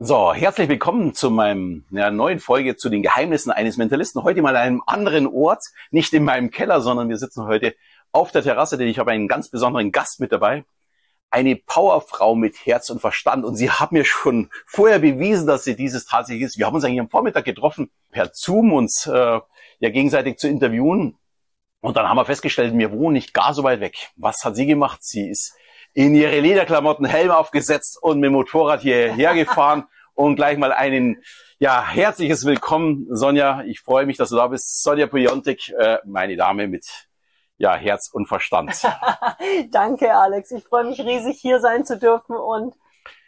So, herzlich willkommen zu meinem ja, neuen Folge zu den Geheimnissen eines Mentalisten. Heute mal an einem anderen Ort, nicht in meinem Keller, sondern wir sitzen heute auf der Terrasse, denn ich habe einen ganz besonderen Gast mit dabei. Eine Powerfrau mit Herz und Verstand. Und sie hat mir schon vorher bewiesen, dass sie dieses tatsächlich ist. Wir haben uns eigentlich am Vormittag getroffen, per Zoom uns äh, ja gegenseitig zu interviewen. Und dann haben wir festgestellt, wir wohnen nicht gar so weit weg. Was hat sie gemacht? Sie ist in ihre Lederklamotten, Helm aufgesetzt und mit dem Motorrad hierher gefahren und gleich mal einen, ja, herzliches Willkommen, Sonja. Ich freue mich, dass du da bist. Sonja Piontek, äh, meine Dame mit, ja, Herz und Verstand. Danke, Alex. Ich freue mich riesig, hier sein zu dürfen und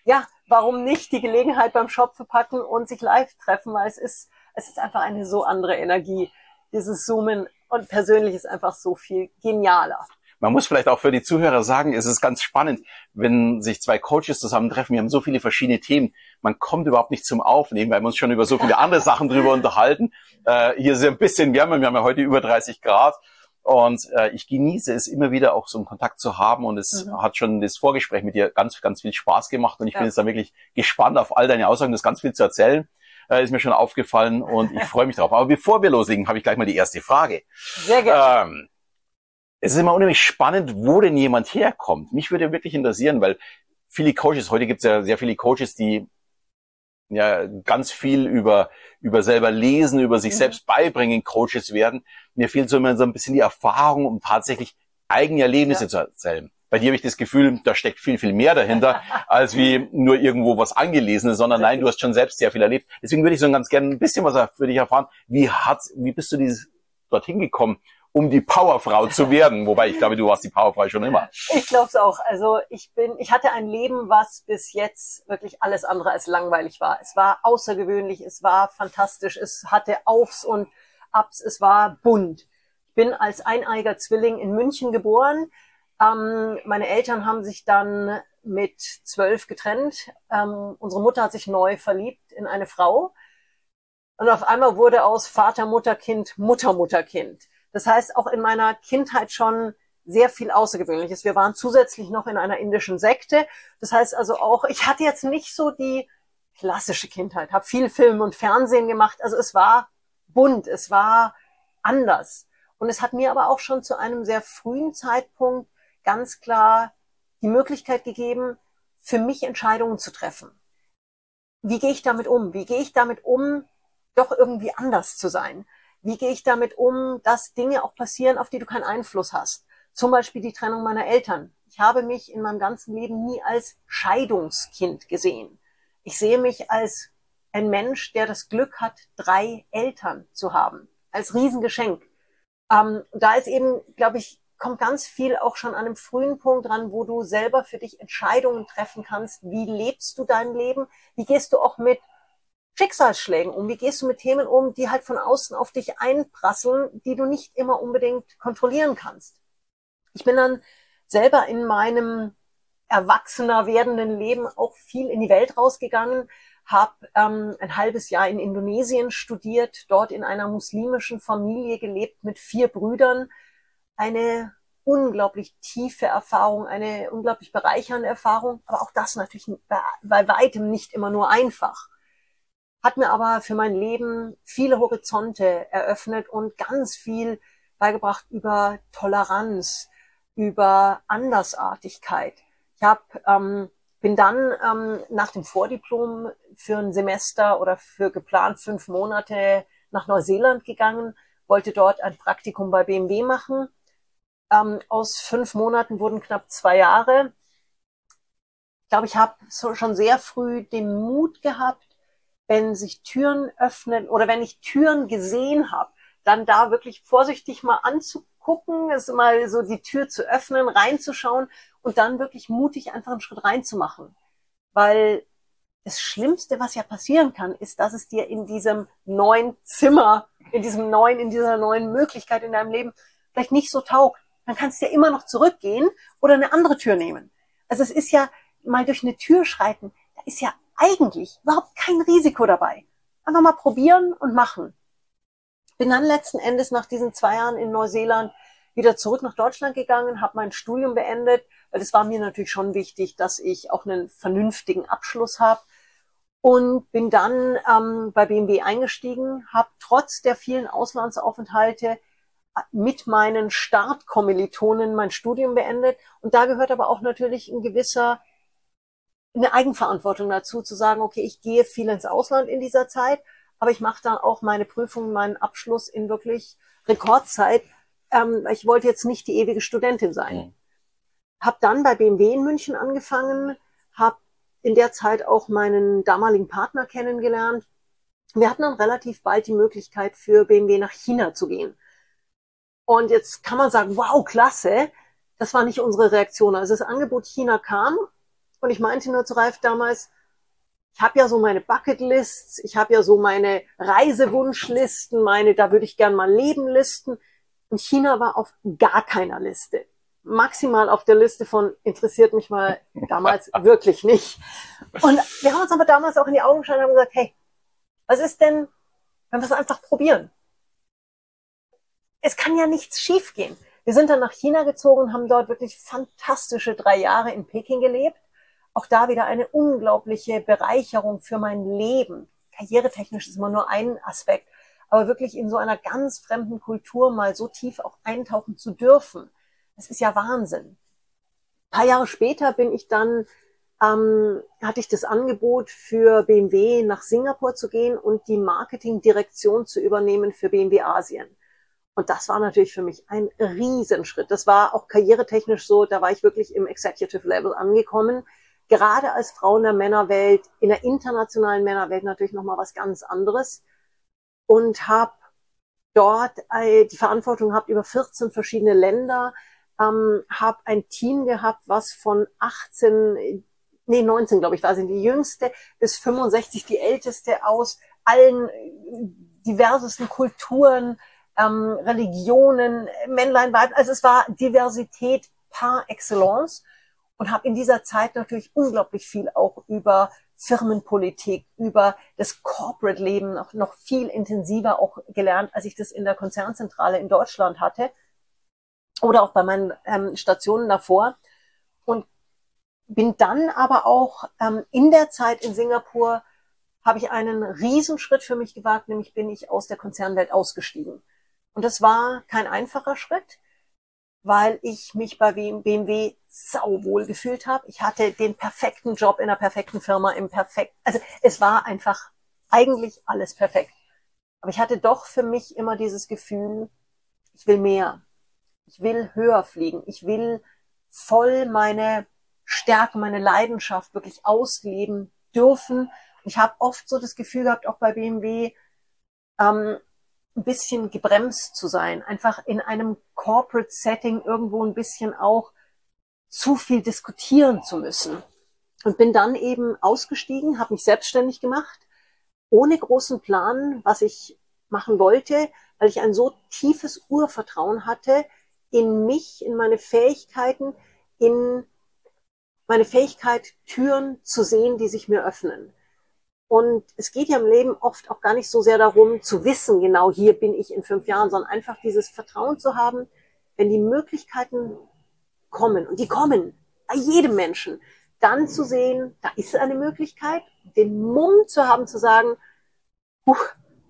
ja, warum nicht die Gelegenheit beim Schopfe packen und sich live treffen, weil es ist, es ist einfach eine so andere Energie. Dieses Zoomen und persönlich ist einfach so viel genialer. Man muss vielleicht auch für die Zuhörer sagen, es ist ganz spannend, wenn sich zwei Coaches zusammentreffen. Wir haben so viele verschiedene Themen. Man kommt überhaupt nicht zum Aufnehmen, weil wir uns schon über so viele andere Sachen drüber unterhalten. Äh, hier ist es ein bisschen wärmer. Wir haben ja heute über 30 Grad. Und äh, ich genieße es immer wieder auch so einen Kontakt zu haben und es mhm. hat schon das Vorgespräch mit dir ganz, ganz viel Spaß gemacht und ich ja. bin jetzt da wirklich gespannt auf all deine Aussagen, das ganz viel zu erzählen. Äh, ist mir schon aufgefallen und ich freue mich drauf. Aber bevor wir loslegen, habe ich gleich mal die erste Frage. Sehr gerne. Ähm, es ist immer unheimlich spannend, wo denn jemand herkommt. Mich würde wirklich interessieren, weil viele Coaches, heute gibt es ja sehr viele Coaches, die ja ganz viel über, über selber lesen, über sich mhm. selbst beibringen, Coaches werden. Mir fehlt so immer so ein bisschen die Erfahrung, um tatsächlich eigene Erlebnisse ja. zu erzählen. Bei dir habe ich das Gefühl, da steckt viel, viel mehr dahinter, als wie nur irgendwo was angelesenes, sondern nein, du hast schon selbst sehr viel erlebt. Deswegen würde ich so ganz gerne ein bisschen was für dich erfahren. Wie hat, wie bist du dieses dorthin gekommen? Um die Powerfrau zu werden. Wobei ich glaube, du warst die Powerfrau schon immer. Ich glaube es auch. Also ich bin, ich hatte ein Leben, was bis jetzt wirklich alles andere als langweilig war. Es war außergewöhnlich, es war fantastisch, es hatte Aufs und Abs, es war bunt. Ich bin als eineiger Zwilling in München geboren. Ähm, meine Eltern haben sich dann mit zwölf getrennt. Ähm, unsere Mutter hat sich neu verliebt in eine Frau. Und auf einmal wurde aus Vater, Mutter, Kind Mutter, Mutter, Kind. Das heißt, auch in meiner Kindheit schon sehr viel Außergewöhnliches. Wir waren zusätzlich noch in einer indischen Sekte. Das heißt also auch, ich hatte jetzt nicht so die klassische Kindheit, habe viel Film und Fernsehen gemacht. Also es war bunt, es war anders. Und es hat mir aber auch schon zu einem sehr frühen Zeitpunkt ganz klar die Möglichkeit gegeben, für mich Entscheidungen zu treffen. Wie gehe ich damit um? Wie gehe ich damit um, doch irgendwie anders zu sein? Wie gehe ich damit um, dass Dinge auch passieren, auf die du keinen Einfluss hast? Zum Beispiel die Trennung meiner Eltern. Ich habe mich in meinem ganzen Leben nie als Scheidungskind gesehen. Ich sehe mich als ein Mensch, der das Glück hat, drei Eltern zu haben. Als Riesengeschenk. Ähm, da ist eben, glaube ich, kommt ganz viel auch schon an einem frühen Punkt dran, wo du selber für dich Entscheidungen treffen kannst. Wie lebst du dein Leben? Wie gehst du auch mit Schicksalsschlägen um? Wie gehst du mit Themen um, die halt von außen auf dich einprasseln, die du nicht immer unbedingt kontrollieren kannst? Ich bin dann selber in meinem erwachsener werdenden Leben auch viel in die Welt rausgegangen, habe ähm, ein halbes Jahr in Indonesien studiert, dort in einer muslimischen Familie gelebt mit vier Brüdern. Eine unglaublich tiefe Erfahrung, eine unglaublich bereichernde Erfahrung, aber auch das natürlich bei weitem nicht immer nur einfach hat mir aber für mein Leben viele Horizonte eröffnet und ganz viel beigebracht über Toleranz, über Andersartigkeit. Ich hab, ähm, bin dann ähm, nach dem Vordiplom für ein Semester oder für geplant fünf Monate nach Neuseeland gegangen, wollte dort ein Praktikum bei BMW machen. Ähm, aus fünf Monaten wurden knapp zwei Jahre. Ich glaube, ich habe so schon sehr früh den Mut gehabt, wenn sich Türen öffnen oder wenn ich Türen gesehen habe, dann da wirklich vorsichtig mal anzugucken, ist mal so die Tür zu öffnen, reinzuschauen und dann wirklich mutig einfach einen Schritt reinzumachen. Weil das Schlimmste, was ja passieren kann, ist, dass es dir in diesem neuen Zimmer, in diesem neuen, in dieser neuen Möglichkeit in deinem Leben vielleicht nicht so taugt. Dann kannst du ja immer noch zurückgehen oder eine andere Tür nehmen. Also es ist ja mal durch eine Tür schreiten, da ist ja eigentlich überhaupt kein Risiko dabei. Einfach mal probieren und machen. Bin dann letzten Endes nach diesen zwei Jahren in Neuseeland wieder zurück nach Deutschland gegangen, habe mein Studium beendet, weil es war mir natürlich schon wichtig, dass ich auch einen vernünftigen Abschluss habe und bin dann ähm, bei BMW eingestiegen, habe trotz der vielen Auslandsaufenthalte mit meinen Startkommilitonen mein Studium beendet. Und da gehört aber auch natürlich ein gewisser, eine Eigenverantwortung dazu, zu sagen, okay, ich gehe viel ins Ausland in dieser Zeit, aber ich mache dann auch meine Prüfung, meinen Abschluss in wirklich Rekordzeit. Ähm, ich wollte jetzt nicht die ewige Studentin sein. Mhm. Hab dann bei BMW in München angefangen, habe in der Zeit auch meinen damaligen Partner kennengelernt. Wir hatten dann relativ bald die Möglichkeit für BMW nach China zu gehen. Und jetzt kann man sagen, wow, klasse. Das war nicht unsere Reaktion. Also das Angebot China kam und ich meinte nur zu Ralf damals, ich habe ja so meine Bucketlists, ich habe ja so meine Reisewunschlisten, meine, da würde ich gern mal leben Listen. Und China war auf gar keiner Liste. Maximal auf der Liste von interessiert mich mal damals wirklich nicht. Und wir haben uns aber damals auch in die Augen geschaut und haben gesagt, hey, was ist denn, wenn wir es einfach probieren? es kann ja nichts schiefgehen. Wir sind dann nach China gezogen und haben dort wirklich fantastische drei Jahre in Peking gelebt. Auch da wieder eine unglaubliche Bereicherung für mein Leben. Karrieretechnisch ist immer nur ein Aspekt, aber wirklich in so einer ganz fremden Kultur mal so tief auch eintauchen zu dürfen, das ist ja Wahnsinn. Ein paar Jahre später bin ich dann, ähm, hatte ich das Angebot für BMW nach Singapur zu gehen und die Marketingdirektion zu übernehmen für BMW Asien. Und das war natürlich für mich ein Riesenschritt. Das war auch karrieretechnisch so, da war ich wirklich im Executive Level angekommen. Gerade als Frau in der Männerwelt, in der internationalen Männerwelt natürlich nochmal was ganz anderes. Und habe dort äh, die Verantwortung gehabt über 14 verschiedene Länder, ähm, habe ein Team gehabt, was von 18, nee 19 glaube ich, war sie die jüngste, bis 65 die älteste aus allen diversesten Kulturen, ähm, Religionen, Männlein, Weib. Also es war Diversität par excellence und habe in dieser Zeit natürlich unglaublich viel auch über Firmenpolitik, über das Corporate-Leben noch, noch viel intensiver auch gelernt, als ich das in der Konzernzentrale in Deutschland hatte oder auch bei meinen ähm, Stationen davor. Und bin dann aber auch ähm, in der Zeit in Singapur habe ich einen Riesenschritt für mich gewagt, nämlich bin ich aus der Konzernwelt ausgestiegen. Und das war kein einfacher Schritt, weil ich mich bei BMW sauwohl gefühlt habe. Ich hatte den perfekten Job in einer perfekten Firma, im perfekt, also es war einfach eigentlich alles perfekt. Aber ich hatte doch für mich immer dieses Gefühl, ich will mehr. Ich will höher fliegen. Ich will voll meine Stärke, meine Leidenschaft wirklich ausleben dürfen. Ich habe oft so das Gefühl gehabt, auch bei BMW, ähm, ein bisschen gebremst zu sein, einfach in einem Corporate Setting irgendwo ein bisschen auch zu viel diskutieren zu müssen. Und bin dann eben ausgestiegen, habe mich selbstständig gemacht, ohne großen Plan, was ich machen wollte, weil ich ein so tiefes Urvertrauen hatte in mich, in meine Fähigkeiten, in meine Fähigkeit, Türen zu sehen, die sich mir öffnen. Und es geht ja im Leben oft auch gar nicht so sehr darum zu wissen, genau hier bin ich in fünf Jahren, sondern einfach dieses Vertrauen zu haben, wenn die Möglichkeiten kommen, und die kommen bei jedem Menschen, dann zu sehen, da ist eine Möglichkeit, den Mumm zu haben, zu sagen, Puh,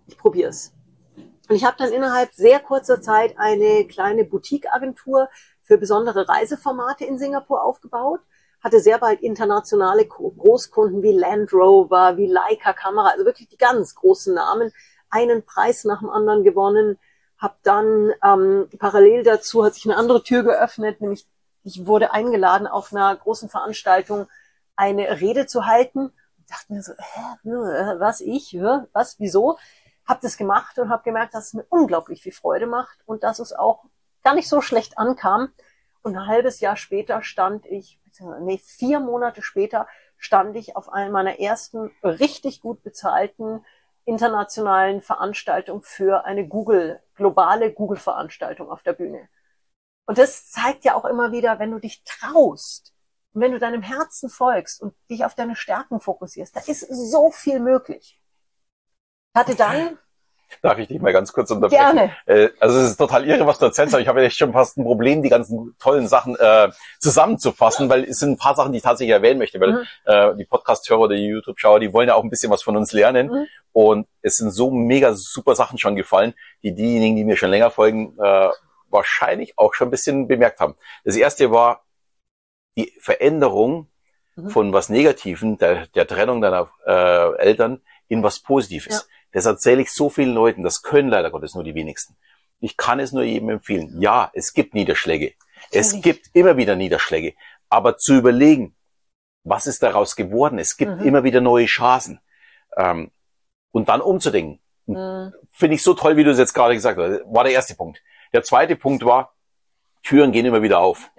ich probiere es. Und ich habe dann innerhalb sehr kurzer Zeit eine kleine Boutique-Agentur für besondere Reiseformate in Singapur aufgebaut hatte sehr bald internationale Großkunden wie Land Rover, wie Leica Kamera, also wirklich die ganz großen Namen, einen Preis nach dem anderen gewonnen, habe dann ähm, parallel dazu hat sich eine andere Tür geöffnet, nämlich ich wurde eingeladen auf einer großen Veranstaltung eine Rede zu halten. Ich dachte mir so, hä, was ich, was, wieso? Hab das gemacht und habe gemerkt, dass es mir unglaublich viel Freude macht und dass es auch gar nicht so schlecht ankam. Und ein halbes Jahr später stand ich nee, vier Monate später stand ich auf einer meiner ersten richtig gut bezahlten internationalen Veranstaltungen für eine Google, globale Google-Veranstaltung auf der Bühne. Und das zeigt ja auch immer wieder, wenn du dich traust und wenn du deinem Herzen folgst und dich auf deine Stärken fokussierst, da ist so viel möglich. Ich hatte dann Darf ich dich mal ganz kurz unterbrechen? Gerne. Äh, also es ist total irre, was du erzählst, aber ich habe echt schon fast ein Problem, die ganzen tollen Sachen äh, zusammenzufassen, weil es sind ein paar Sachen, die ich tatsächlich erwähnen möchte, weil Mhm. äh, die Podcast-Hörer oder die YouTube-Schauer, die wollen ja auch ein bisschen was von uns lernen. Mhm. Und es sind so mega super Sachen schon gefallen, die diejenigen, die mir schon länger folgen, äh, wahrscheinlich auch schon ein bisschen bemerkt haben. Das erste war die Veränderung Mhm. von was Negativen, der, der Trennung deiner äh, Eltern, in was Positives. Das erzähle ich so vielen Leuten, das können leider Gottes nur die wenigsten. Ich kann es nur jedem empfehlen. Ja, es gibt Niederschläge. Es Natürlich. gibt immer wieder Niederschläge. Aber zu überlegen, was ist daraus geworden? Es gibt Mhm. immer wieder neue Chancen. Ähm, und dann umzudenken. Mhm. Finde ich so toll, wie du es jetzt gerade gesagt hast. War der erste Punkt. Der zweite Punkt war, Türen gehen immer wieder auf.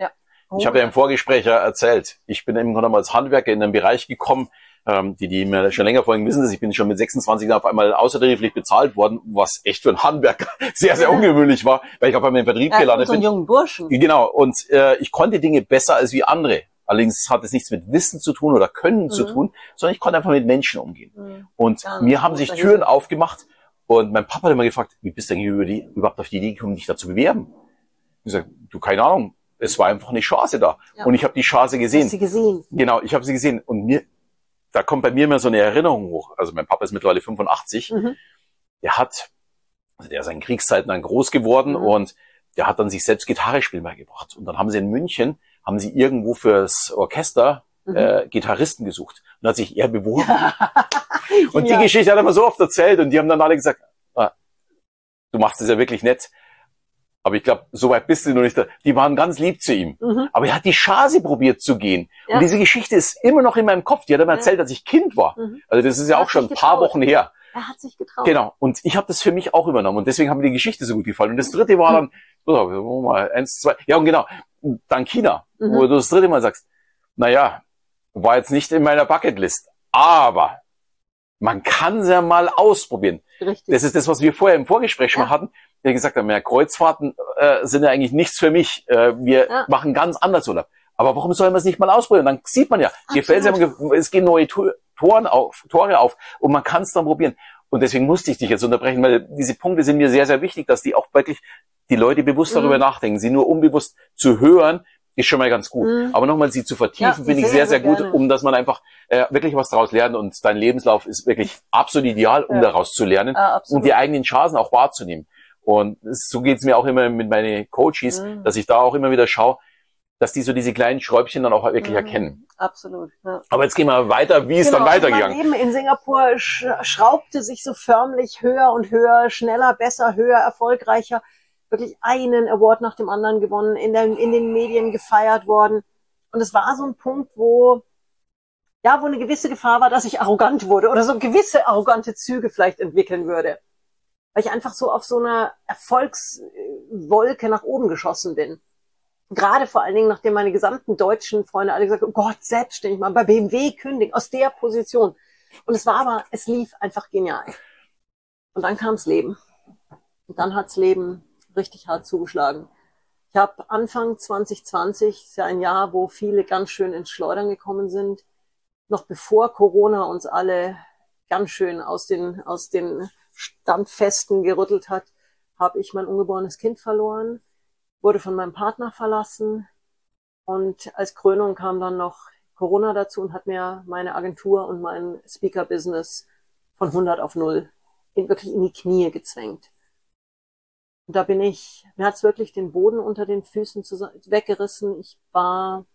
Ich habe ja im Vorgespräch ja erzählt, ich bin Grunde genommen als Handwerker in einen Bereich gekommen, ähm, die, die mir schon länger folgen, wissen das, ich bin schon mit 26 Jahren auf einmal außertariflich bezahlt worden, was echt für einen Handwerker sehr, sehr ungewöhnlich war, weil ich auf einmal im Vertrieb Ja, gelandet so bin. jungen Burschen. Genau, und äh, ich konnte Dinge besser als wie andere. Allerdings hat es nichts mit Wissen zu tun oder Können zu Mhm. tun, sondern ich konnte einfach mit Menschen umgehen. Mhm. Und Ganz mir haben sich Türen aufgemacht und mein Papa hat immer gefragt, wie bist du eigentlich über die, überhaupt auf die Idee gekommen, dich da zu bewerben? Ich sag, du, keine Ahnung, es war einfach eine Chance da. Ja. Und ich habe die Chance gesehen. Hast sie gesehen? Genau, ich habe sie gesehen. Und mir, da kommt bei mir immer so eine Erinnerung hoch. Also mein Papa ist mittlerweile 85. Mhm. Der hat, also der ist in Kriegszeiten dann groß geworden Mhm. und der hat dann sich selbst Gitarre spielen beigebracht. Und dann haben sie in München, haben sie irgendwo fürs Orchester Mhm. äh, Gitarristen gesucht. Und hat sich er beworben. Und die Ja. Geschichte hat er mir so oft erzählt und die haben dann alle gesagt, ah, du machst es ja wirklich nett. Aber ich glaube, so weit bist du noch nicht da. Die waren ganz lieb zu ihm. Mhm. Aber er hat die Chance probiert zu gehen. Ja. Und diese Geschichte ist immer noch in meinem Kopf. Die hat er mir Ja. erzählt, als ich Kind war. Mhm. Also das ist ja Er auch hat schon ein paar. Wochen her. Er hat sich getraut. Genau. Und ich habe das für mich auch übernommen. Und deswegen haben mir die Geschichte so gut gefallen. Und das dritte war dann, oh, mal, eins, zwei. Ja, und genau, dann China, Mhm. wo du das dritte Mal sagst, naja, war jetzt nicht in meiner Bucketlist. Aber man kann es ja mal ausprobieren. Richtig. Das ist das, was wir vorher im Vorgespräch schon Ja. mal hatten. Wir gesagt ja, Kreuzfahrten äh, sind ja eigentlich nichts für mich. Äh, wir Ja. machen ganz anders Urlaub. Aber warum soll man es nicht mal ausprobieren? Dann sieht man ja, gefällt es, es gehen neue Toren auf, Tore auf und man kann es dann probieren. Und deswegen musste ich dich jetzt unterbrechen, weil diese Punkte sind mir sehr, sehr wichtig, dass die auch wirklich die Leute bewusst Mhm. darüber nachdenken. Sie nur unbewusst zu hören, ist schon mal ganz gut. Mhm. Aber nochmal sie zu vertiefen, Ja, finde ich sehr, sehr, sehr gut, gerne. um dass man einfach äh, wirklich was daraus lernt. Und dein Lebenslauf ist wirklich absolut ideal, um Ja. daraus zu lernen Ah, und die eigenen Chancen auch wahrzunehmen. Und so geht's mir auch immer mit meinen Coaches, Mhm. dass ich da auch immer wieder schaue, dass die so diese kleinen Schräubchen dann auch wirklich Mhm. erkennen. Absolut. Ja. Aber jetzt gehen wir weiter, wie ist Genau, dann also weitergegangen? Leben in Singapur sch schraubte sich so förmlich höher und höher, schneller, besser, höher, erfolgreicher. Wirklich einen Award nach dem anderen gewonnen, in, den in den Medien gefeiert worden. Und es war so ein Punkt, wo, ja, wo eine gewisse Gefahr war, dass ich arrogant wurde oder so gewisse arrogante Züge vielleicht entwickeln würde. Weil ich einfach so auf so einer Erfolgswolke nach oben geschossen bin. Gerade vor allen Dingen, nachdem meine gesamten deutschen Freunde alle gesagt haben, oh Gott, selbstständig mal bei BMW kündigen, aus der Position. Und es war aber, es lief einfach genial. Und dann kam's Leben. Und dann hat's Leben richtig hart zugeschlagen. Ich habe Anfang 2020, ist ja ein Jahr, wo viele ganz schön ins Schleudern gekommen sind, noch bevor Corona uns alle ganz schön aus den, aus den Standfesten gerüttelt hat, habe ich mein ungeborenes Kind verloren, wurde von meinem Partner verlassen und als Krönung kam dann noch Corona dazu und hat mir meine Agentur und mein Speaker-Business von 100 auf 0 in, wirklich in die Knie gezwängt. Und da bin ich, mir hat's wirklich den Boden unter den Füßen weggerissen. Ich war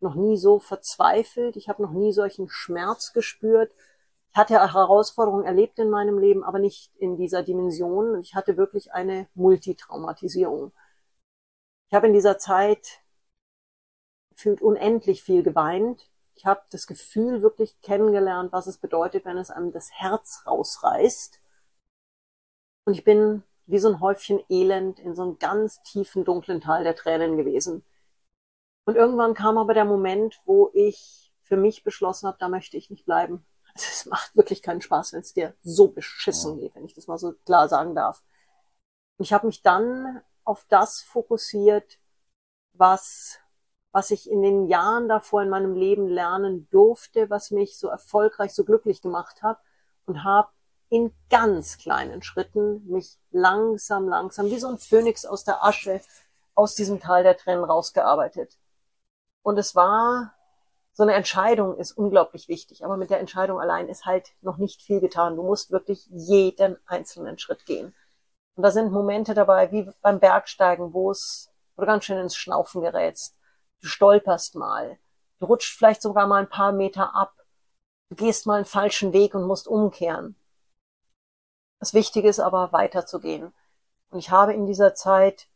noch nie so verzweifelt. Ich habe noch nie solchen Schmerz gespürt. Ich hatte Herausforderungen erlebt in meinem Leben, aber nicht in dieser Dimension. Ich hatte wirklich eine Multitraumatisierung. Ich habe in dieser Zeit gefühlt unendlich viel geweint. Ich habe das Gefühl wirklich kennengelernt, was es bedeutet, wenn es einem das Herz rausreißt. Und ich bin wie so ein Häufchen Elend in so einem ganz tiefen, dunklen Tal der Tränen gewesen. Und irgendwann kam aber der Moment, wo ich für mich beschlossen habe, da möchte ich nicht bleiben. Also es macht wirklich keinen Spaß, wenn es dir so beschissen geht, wenn ich das mal so klar sagen darf. Ich habe mich dann auf das fokussiert, was, was ich in den Jahren davor in meinem Leben lernen durfte, was mich so erfolgreich, so glücklich gemacht hat und habe in ganz kleinen Schritten mich langsam, langsam, wie so ein Phönix aus der Asche, aus diesem Tal der Tränen rausgearbeitet. Und es war, so eine Entscheidung ist unglaublich wichtig, aber mit der Entscheidung allein ist halt noch nicht viel getan. Du musst wirklich jeden einzelnen Schritt gehen. Und da sind Momente dabei, wie beim Bergsteigen, wo es, wo du ganz schön ins Schnaufen gerätst. Du stolperst mal. Du rutscht vielleicht sogar mal ein paar Meter ab. Du gehst mal einen falschen Weg und musst umkehren. Das Wichtige ist aber, weiterzugehen. Und ich habe in dieser Zeit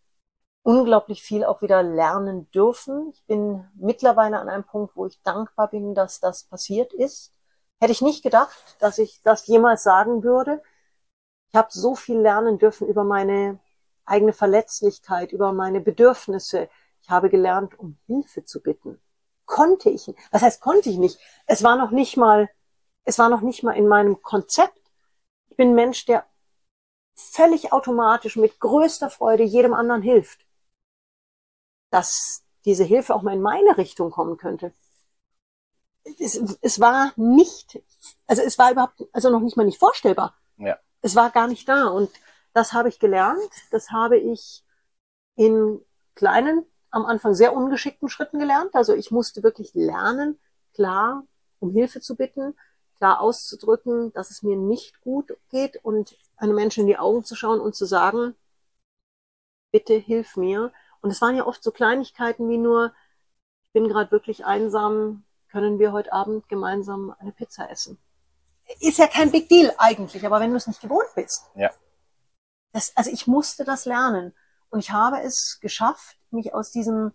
unglaublich viel auch wieder lernen dürfen. Ich bin mittlerweile an einem Punkt, wo ich dankbar bin, dass das passiert ist. Hätte ich nicht gedacht, dass ich das jemals sagen würde. Ich habe so viel lernen dürfen über meine eigene Verletzlichkeit, über meine Bedürfnisse. Ich habe gelernt, um Hilfe zu bitten. Konnte ich. Was heißt konnte ich nicht? Es war noch nicht mal, es war noch nicht mal in meinem Konzept. Ich bin Mensch, der völlig automatisch mit größter Freude jedem anderen hilft dass diese Hilfe auch mal in meine Richtung kommen könnte. Es, es war nicht, also es war überhaupt, also noch nicht mal nicht vorstellbar. Ja. Es war gar nicht da und das habe ich gelernt. Das habe ich in kleinen, am Anfang sehr ungeschickten Schritten gelernt. Also ich musste wirklich lernen, klar um Hilfe zu bitten, klar auszudrücken, dass es mir nicht gut geht und einem Menschen in die Augen zu schauen und zu sagen, bitte hilf mir. Und es waren ja oft so Kleinigkeiten wie nur, ich bin gerade wirklich einsam, können wir heute Abend gemeinsam eine Pizza essen? Ist ja kein Big Deal eigentlich, aber wenn du es nicht gewohnt bist. Ja. Das, also ich musste das lernen. Und ich habe es geschafft, mich aus diesem,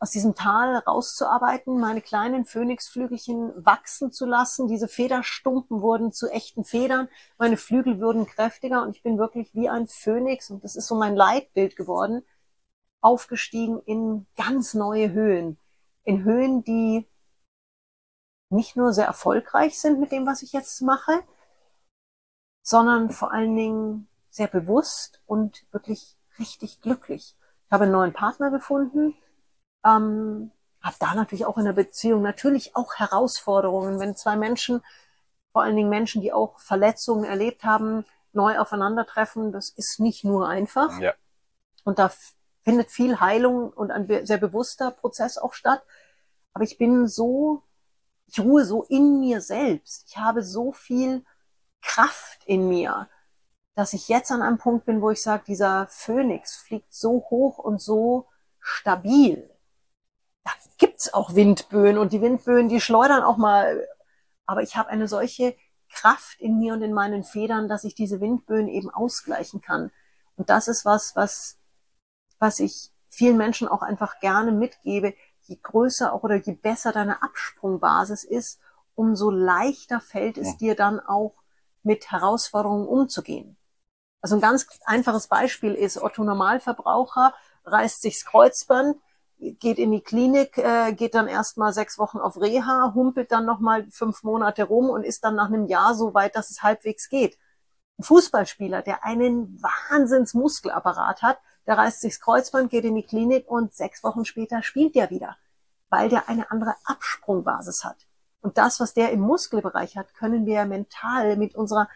aus diesem Tal rauszuarbeiten, meine kleinen Phönixflügelchen wachsen zu lassen. Diese Federstumpen wurden zu echten Federn. Meine Flügel wurden kräftiger und ich bin wirklich wie ein Phönix und das ist so mein Leitbild geworden aufgestiegen in ganz neue Höhen. In Höhen, die nicht nur sehr erfolgreich sind mit dem, was ich jetzt mache, sondern vor allen Dingen sehr bewusst und wirklich richtig glücklich. Ich habe einen neuen Partner gefunden, ähm, habe da natürlich auch in der Beziehung natürlich auch Herausforderungen, wenn zwei Menschen, vor allen Dingen Menschen, die auch Verletzungen erlebt haben, neu aufeinandertreffen, das ist nicht nur einfach. Ja. Und da findet viel Heilung und ein sehr bewusster Prozess auch statt. Aber ich bin so, ich ruhe so in mir selbst. Ich habe so viel Kraft in mir, dass ich jetzt an einem Punkt bin, wo ich sage, dieser Phönix fliegt so hoch und so stabil. Da gibt's auch Windböen und die Windböen, die schleudern auch mal. Aber ich habe eine solche Kraft in mir und in meinen Federn, dass ich diese Windböen eben ausgleichen kann. Und das ist was, was was ich vielen Menschen auch einfach gerne mitgebe, je größer auch oder je besser deine Absprungbasis ist, umso leichter fällt es dir dann auch mit Herausforderungen umzugehen. Also ein ganz einfaches Beispiel ist, Otto Normalverbraucher reißt sich's Kreuzband, geht in die Klinik, äh, geht dann erstmal sechs Wochen auf Reha, humpelt dann nochmal fünf Monate rum und ist dann nach einem Jahr so weit, dass es halbwegs geht. Ein Fußballspieler, der einen Wahnsinnsmuskelapparat hat, der reißt sich's Kreuzband, geht in die Klinik und sechs Wochen später spielt der wieder, weil der eine andere Absprungbasis hat. Und das, was der im Muskelbereich hat, können wir mental mit unserer,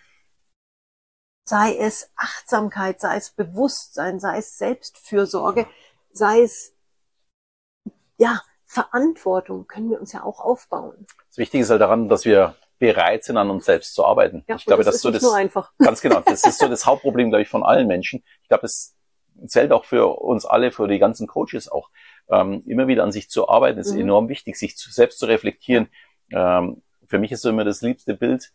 sei es Achtsamkeit, sei es Bewusstsein, sei es Selbstfürsorge, sei es, ja, Verantwortung, können wir uns ja auch aufbauen. Das Wichtige ist halt daran, dass wir bereit sind, an uns selbst zu arbeiten. Ja, ich glaube, das, das ist so das, einfach. ganz genau, das ist so das Hauptproblem, glaube ich, von allen Menschen. Ich glaube, das zählt auch für uns alle, für die ganzen Coaches auch, ähm, immer wieder an sich zu arbeiten, ist mhm. enorm wichtig, sich zu, selbst zu reflektieren. Ähm, für mich ist so immer das liebste Bild,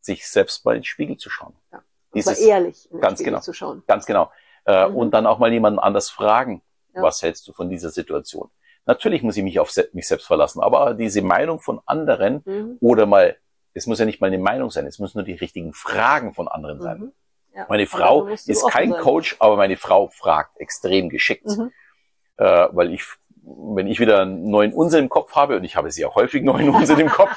sich selbst mal in den Spiegel zu schauen. Ja. Dieses, ehrlich in den ganz Spiegel genau, zu schauen. Ganz genau. Äh, mhm. Und dann auch mal jemanden anders fragen, ja. was hältst du von dieser Situation? Natürlich muss ich mich auf mich selbst verlassen, aber diese Meinung von anderen mhm. oder mal, es muss ja nicht mal eine Meinung sein, es müssen nur die richtigen Fragen von anderen sein. Ja. Meine Frau ist kein sein. Coach, aber meine Frau fragt extrem geschickt, mhm. äh, weil ich wenn ich wieder einen neuen Unsinn im Kopf habe, und ich habe sehr häufig neuen Unsinn im Kopf,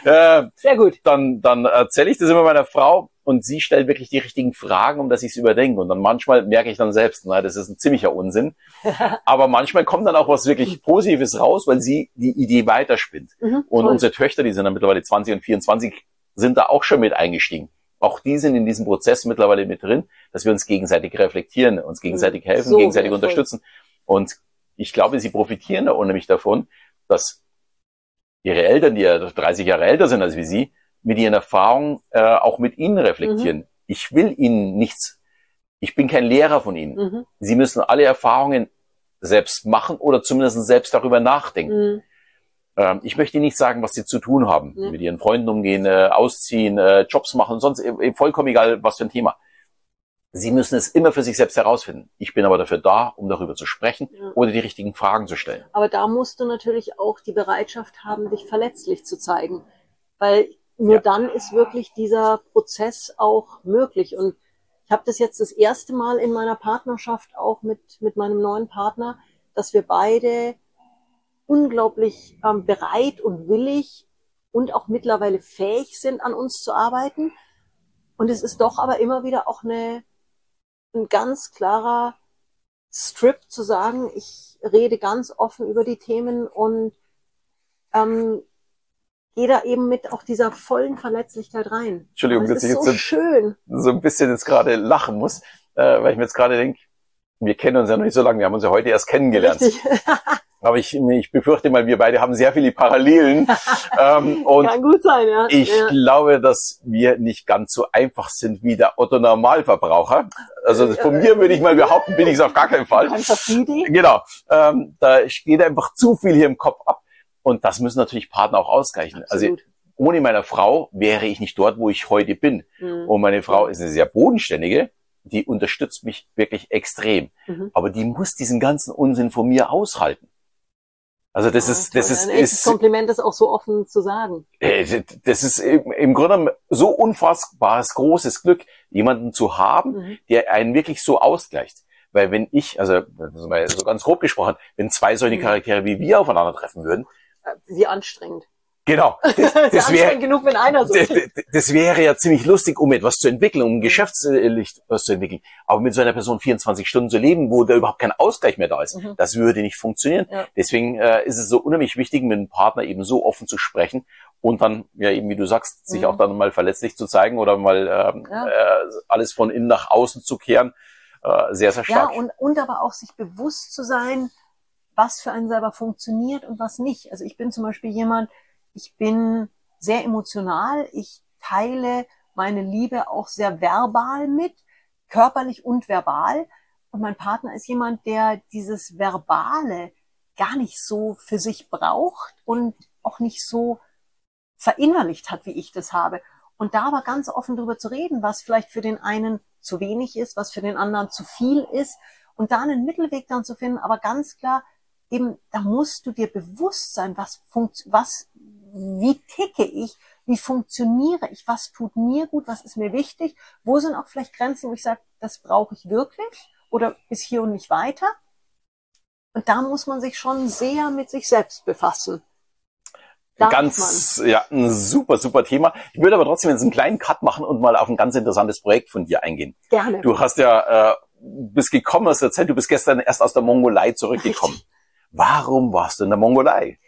äh, Sehr gut. dann, dann erzähle ich das immer meiner Frau und sie stellt wirklich die richtigen Fragen, um dass ich es überdenke. Und dann manchmal merke ich dann selbst, na, das ist ein ziemlicher Unsinn. Aber manchmal kommt dann auch was wirklich Positives raus, weil sie die Idee weiterspinnt. Mhm, und unsere Töchter, die sind dann mittlerweile 20 und 24, sind da auch schon mit eingestiegen auch die sind in diesem Prozess mittlerweile mit drin, dass wir uns gegenseitig reflektieren, uns gegenseitig helfen, so gegenseitig wertvoll. unterstützen. Und ich glaube, sie profitieren da unheimlich davon, dass ihre Eltern, die ja 30 Jahre älter sind als wie sie, mit ihren Erfahrungen äh, auch mit ihnen reflektieren. Mhm. Ich will ihnen nichts, ich bin kein Lehrer von ihnen. Mhm. Sie müssen alle Erfahrungen selbst machen oder zumindest selbst darüber nachdenken. Mhm. Ähm, ich möchte Ihnen nicht sagen, was Sie zu tun haben, mhm. mit Ihren Freunden umgehen, äh, ausziehen, äh, Jobs machen, sonst äh, vollkommen egal, was für ein Thema. Sie müssen es immer für sich selbst herausfinden. Ich bin aber dafür da, um darüber zu sprechen ja. oder die richtigen Fragen zu stellen. Aber da musst du natürlich auch die Bereitschaft haben, dich verletzlich zu zeigen. Weil nur ja. dann ist wirklich dieser Prozess auch möglich. Und ich habe das jetzt das erste Mal in meiner Partnerschaft auch mit, mit meinem neuen Partner, dass wir beide unglaublich ähm, bereit und willig und auch mittlerweile fähig sind, an uns zu arbeiten. Und es ist doch aber immer wieder auch eine ein ganz klarer Strip zu sagen, ich rede ganz offen über die Themen und ähm, gehe da eben mit auch dieser vollen Verletzlichkeit rein. Entschuldigung, dass ich jetzt so, schön. so ein bisschen jetzt gerade lachen muss, äh, weil ich mir jetzt gerade denke, wir kennen uns ja noch nicht so lange, wir haben uns ja heute erst kennengelernt. Aber ich, ich befürchte mal, wir beide haben sehr viele Parallelen. ähm, und Kann gut sein, ja. Ich ja. glaube, dass wir nicht ganz so einfach sind wie der Otto Normalverbraucher. Also von mir würde ich mal behaupten, bin ich es auf gar keinen Fall. Genau. Ähm, da geht einfach zu viel hier im Kopf ab. Und das müssen natürlich Partner auch ausgleichen. Also Absolut. Also ohne meine Frau wäre ich nicht dort, wo ich heute bin. Mhm. Und meine Frau ist eine sehr bodenständige die unterstützt mich wirklich extrem. Mhm. Aber die muss diesen ganzen Unsinn von mir aushalten. Also das ja, ist, das ist, ein ist Kompliment ist auch so offen zu sagen. Äh, das ist im Grunde so unfassbares großes Glück, jemanden zu haben, mhm. der einen wirklich so ausgleicht. Weil wenn ich, also so ganz grob gesprochen, wenn zwei solche mhm. Charaktere wie wir aufeinandertreffen würden, äh, wie anstrengend. Genau. Das, das wäre genug, wenn einer so das, das wäre ja ziemlich lustig, um etwas zu entwickeln, um ein Geschäftslicht was zu entwickeln. Aber mit so einer Person 24 Stunden zu leben, wo da überhaupt kein Ausgleich mehr da ist, mhm. das würde nicht funktionieren. Ja. Deswegen äh, ist es so unheimlich wichtig, mit einem Partner eben so offen zu sprechen und dann, ja eben wie du sagst, sich mhm. auch dann mal verletzlich zu zeigen oder mal ähm, ja. äh, alles von innen nach außen zu kehren. Äh, sehr, sehr stark. Ja, und, und aber auch sich bewusst zu sein, was für einen selber funktioniert und was nicht. Also ich bin zum Beispiel jemand, ich bin sehr emotional. Ich teile meine Liebe auch sehr verbal mit, körperlich und verbal. Und mein Partner ist jemand, der dieses Verbale gar nicht so für sich braucht und auch nicht so verinnerlicht hat, wie ich das habe. Und da aber ganz offen darüber zu reden, was vielleicht für den einen zu wenig ist, was für den anderen zu viel ist und da einen Mittelweg dann zu finden, aber ganz klar, eben, da musst du dir bewusst sein, was, funkt, was wie ticke ich, wie funktioniere ich, was tut mir gut, was ist mir wichtig, wo sind auch vielleicht Grenzen, wo ich sage, das brauche ich wirklich oder bis hier und nicht weiter. Und da muss man sich schon sehr mit sich selbst befassen. Darf ganz, man. ja, ein super, super Thema. Ich würde aber trotzdem jetzt einen kleinen Cut machen und mal auf ein ganz interessantes Projekt von dir eingehen. Gerne. Du hast ja, äh, bist gekommen aus der Zeit, du bist gestern erst aus der Mongolei zurückgekommen. Richtig. Warum warst du in der Mongolei?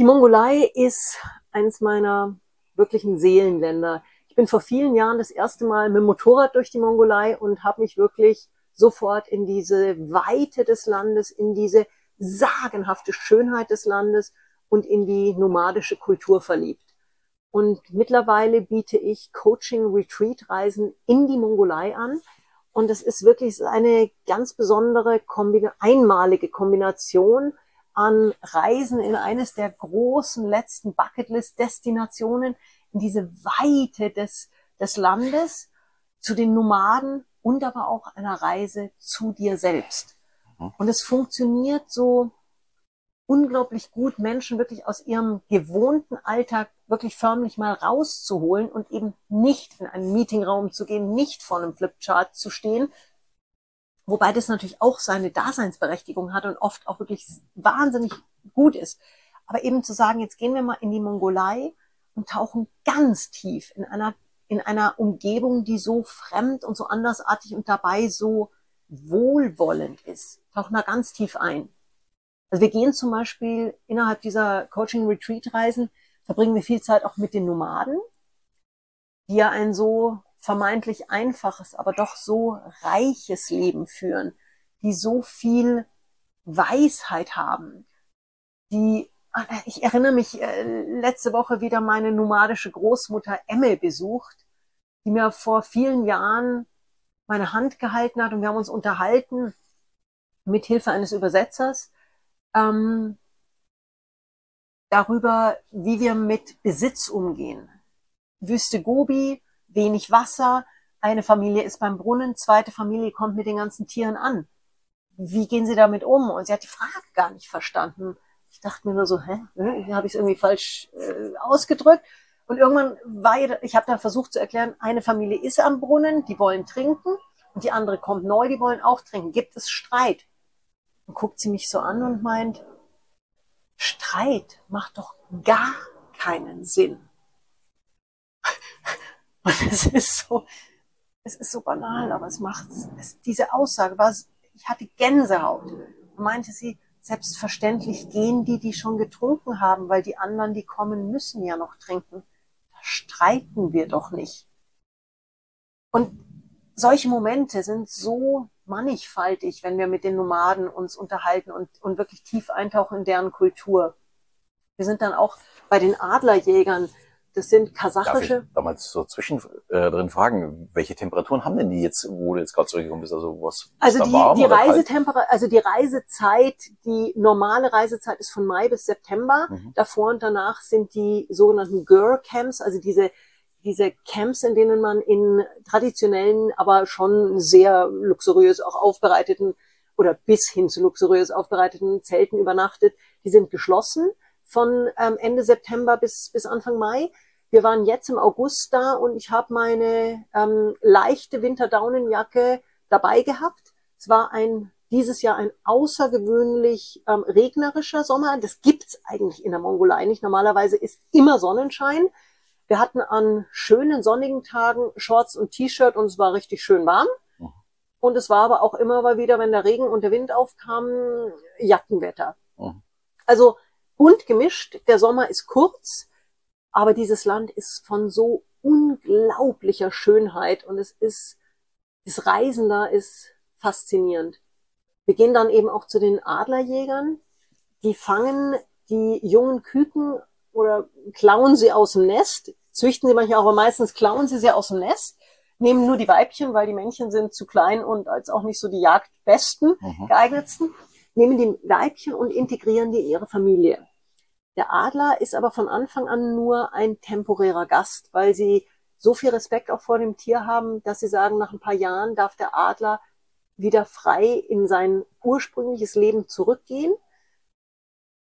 Die Mongolei ist eines meiner wirklichen Seelenländer. Ich bin vor vielen Jahren das erste Mal mit dem Motorrad durch die Mongolei und habe mich wirklich sofort in diese Weite des Landes, in diese sagenhafte Schönheit des Landes und in die nomadische Kultur verliebt. Und mittlerweile biete ich Coaching-Retreat-Reisen in die Mongolei an. Und es ist wirklich eine ganz besondere, einmalige Kombination an Reisen in eines der großen letzten Bucketlist-Destinationen, in diese Weite des, des Landes, zu den Nomaden und aber auch einer Reise zu dir selbst. Mhm. Und es funktioniert so unglaublich gut, Menschen wirklich aus ihrem gewohnten Alltag wirklich förmlich mal rauszuholen und eben nicht in einen Meetingraum zu gehen, nicht vor einem Flipchart zu stehen, Wobei das natürlich auch seine Daseinsberechtigung hat und oft auch wirklich wahnsinnig gut ist. Aber eben zu sagen, jetzt gehen wir mal in die Mongolei und tauchen ganz tief in einer, in einer Umgebung, die so fremd und so andersartig und dabei so wohlwollend ist. Tauchen da ganz tief ein. Also wir gehen zum Beispiel innerhalb dieser Coaching-Retreat-Reisen, verbringen wir viel Zeit auch mit den Nomaden, die ja ein so vermeintlich einfaches, aber doch so reiches Leben führen, die so viel Weisheit haben, die ah, ich erinnere mich äh, letzte Woche wieder meine nomadische Großmutter Emme besucht, die mir vor vielen Jahren meine Hand gehalten hat und wir haben uns unterhalten mit Hilfe eines Übersetzers ähm, darüber, wie wir mit Besitz umgehen. Wüste Gobi, wenig Wasser, eine Familie ist beim Brunnen, zweite Familie kommt mit den ganzen Tieren an. Wie gehen sie damit um? Und sie hat die Frage gar nicht verstanden. Ich dachte mir nur so, hä, habe ich es irgendwie falsch äh, ausgedrückt? Und irgendwann war ich habe da versucht zu erklären, eine Familie ist am Brunnen, die wollen trinken und die andere kommt neu, die wollen auch trinken. Gibt es Streit? Und guckt sie mich so an und meint, Streit macht doch gar keinen Sinn. Und es ist so, es ist so banal, aber es macht, es, diese Aussage war, ich hatte Gänsehaut. Und meinte sie, selbstverständlich gehen die, die schon getrunken haben, weil die anderen, die kommen, müssen ja noch trinken. Da streiten wir doch nicht. Und solche Momente sind so mannigfaltig, wenn wir mit den Nomaden uns unterhalten und, und wirklich tief eintauchen in deren Kultur. Wir sind dann auch bei den Adlerjägern das sind kasachische. Darf ich damals so zwischendrin äh, fragen, welche Temperaturen haben denn die jetzt, wo du jetzt gerade zurückgekommen bist? Also was Also die, warm die Reisetemperatur, also die Reisezeit, die normale Reisezeit ist von Mai bis September. Mhm. Davor und danach sind die sogenannten Gur Camps, also diese diese Camps, in denen man in traditionellen, aber schon sehr luxuriös auch aufbereiteten oder bis hin zu luxuriös aufbereiteten Zelten übernachtet, die sind geschlossen von ähm, Ende September bis, bis Anfang Mai. Wir waren jetzt im August da und ich habe meine ähm, leichte Winterdaunenjacke dabei gehabt. Es war ein dieses Jahr ein außergewöhnlich ähm, regnerischer Sommer. Das gibt's eigentlich in der Mongolei nicht. Normalerweise ist immer Sonnenschein. Wir hatten an schönen sonnigen Tagen Shorts und T-Shirt und es war richtig schön warm. Mhm. Und es war aber auch immer mal wieder, wenn der Regen und der Wind aufkam, Jackenwetter. Mhm. Also bunt gemischt. Der Sommer ist kurz, aber dieses Land ist von so unglaublicher Schönheit und es ist, das Reisen da ist faszinierend. Wir gehen dann eben auch zu den Adlerjägern. Die fangen die jungen Küken oder klauen sie aus dem Nest, züchten sie manchmal auch, aber meistens klauen sie sie aus dem Nest, nehmen nur die Weibchen, weil die Männchen sind zu klein und als auch nicht so die Jagdbesten, mhm. geeignetsten, nehmen die Weibchen und integrieren die in ihre Familie. Der Adler ist aber von Anfang an nur ein temporärer Gast, weil sie so viel Respekt auch vor dem Tier haben, dass sie sagen, nach ein paar Jahren darf der Adler wieder frei in sein ursprüngliches Leben zurückgehen,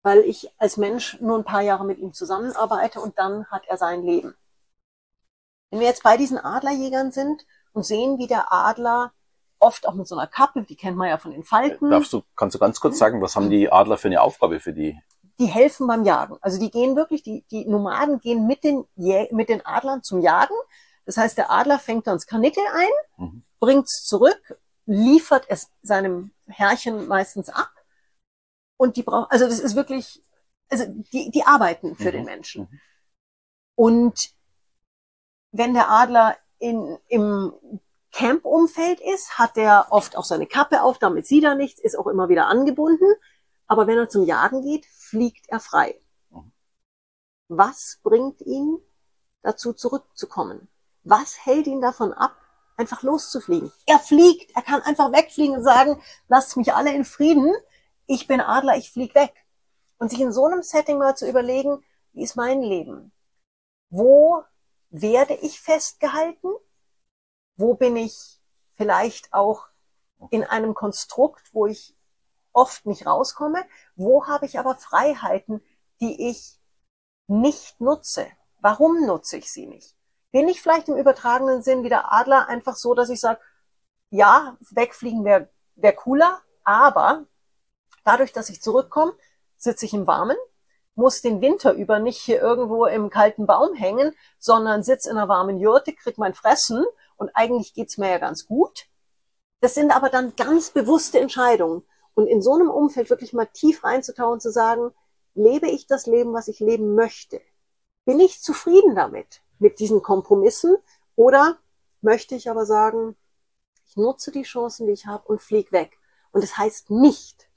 weil ich als Mensch nur ein paar Jahre mit ihm zusammenarbeite und dann hat er sein Leben. Wenn wir jetzt bei diesen Adlerjägern sind und sehen, wie der Adler oft auch mit so einer Kappe, die kennt man ja von den Falken. Darfst du, kannst du ganz kurz sagen, was haben die Adler für eine Aufgabe für die die helfen beim Jagen. Also die gehen wirklich, die, die Nomaden gehen mit den, mit den Adlern zum Jagen. Das heißt, der Adler fängt dann das Karnickel ein, mhm. bringt es zurück, liefert es seinem Herrchen meistens ab. Und die brauchen, also das ist wirklich, also die, die arbeiten für mhm. den Menschen. Mhm. Und wenn der Adler in, im Camp-Umfeld ist, hat er oft auch seine Kappe auf, damit sieht er nichts, ist auch immer wieder angebunden. Aber wenn er zum Jagen geht, fliegt er frei. Mhm. Was bringt ihn dazu zurückzukommen? Was hält ihn davon ab, einfach loszufliegen? Er fliegt, er kann einfach wegfliegen und sagen, lasst mich alle in Frieden, ich bin Adler, ich flieg weg. Und sich in so einem Setting mal zu überlegen, wie ist mein Leben? Wo werde ich festgehalten? Wo bin ich vielleicht auch in einem Konstrukt, wo ich oft nicht rauskomme. Wo habe ich aber Freiheiten, die ich nicht nutze? Warum nutze ich sie nicht? Bin ich vielleicht im übertragenen Sinn wie der Adler einfach so, dass ich sage, ja, wegfliegen wäre wär cooler, aber dadurch, dass ich zurückkomme, sitze ich im Warmen, muss den Winter über nicht hier irgendwo im kalten Baum hängen, sondern sitze in einer warmen Jurte, krieg mein Fressen und eigentlich geht's mir ja ganz gut. Das sind aber dann ganz bewusste Entscheidungen. Und in so einem Umfeld wirklich mal tief reinzutauchen, zu sagen, lebe ich das Leben, was ich leben möchte? Bin ich zufrieden damit, mit diesen Kompromissen? Oder möchte ich aber sagen, ich nutze die Chancen, die ich habe und flieg weg. Und das heißt nicht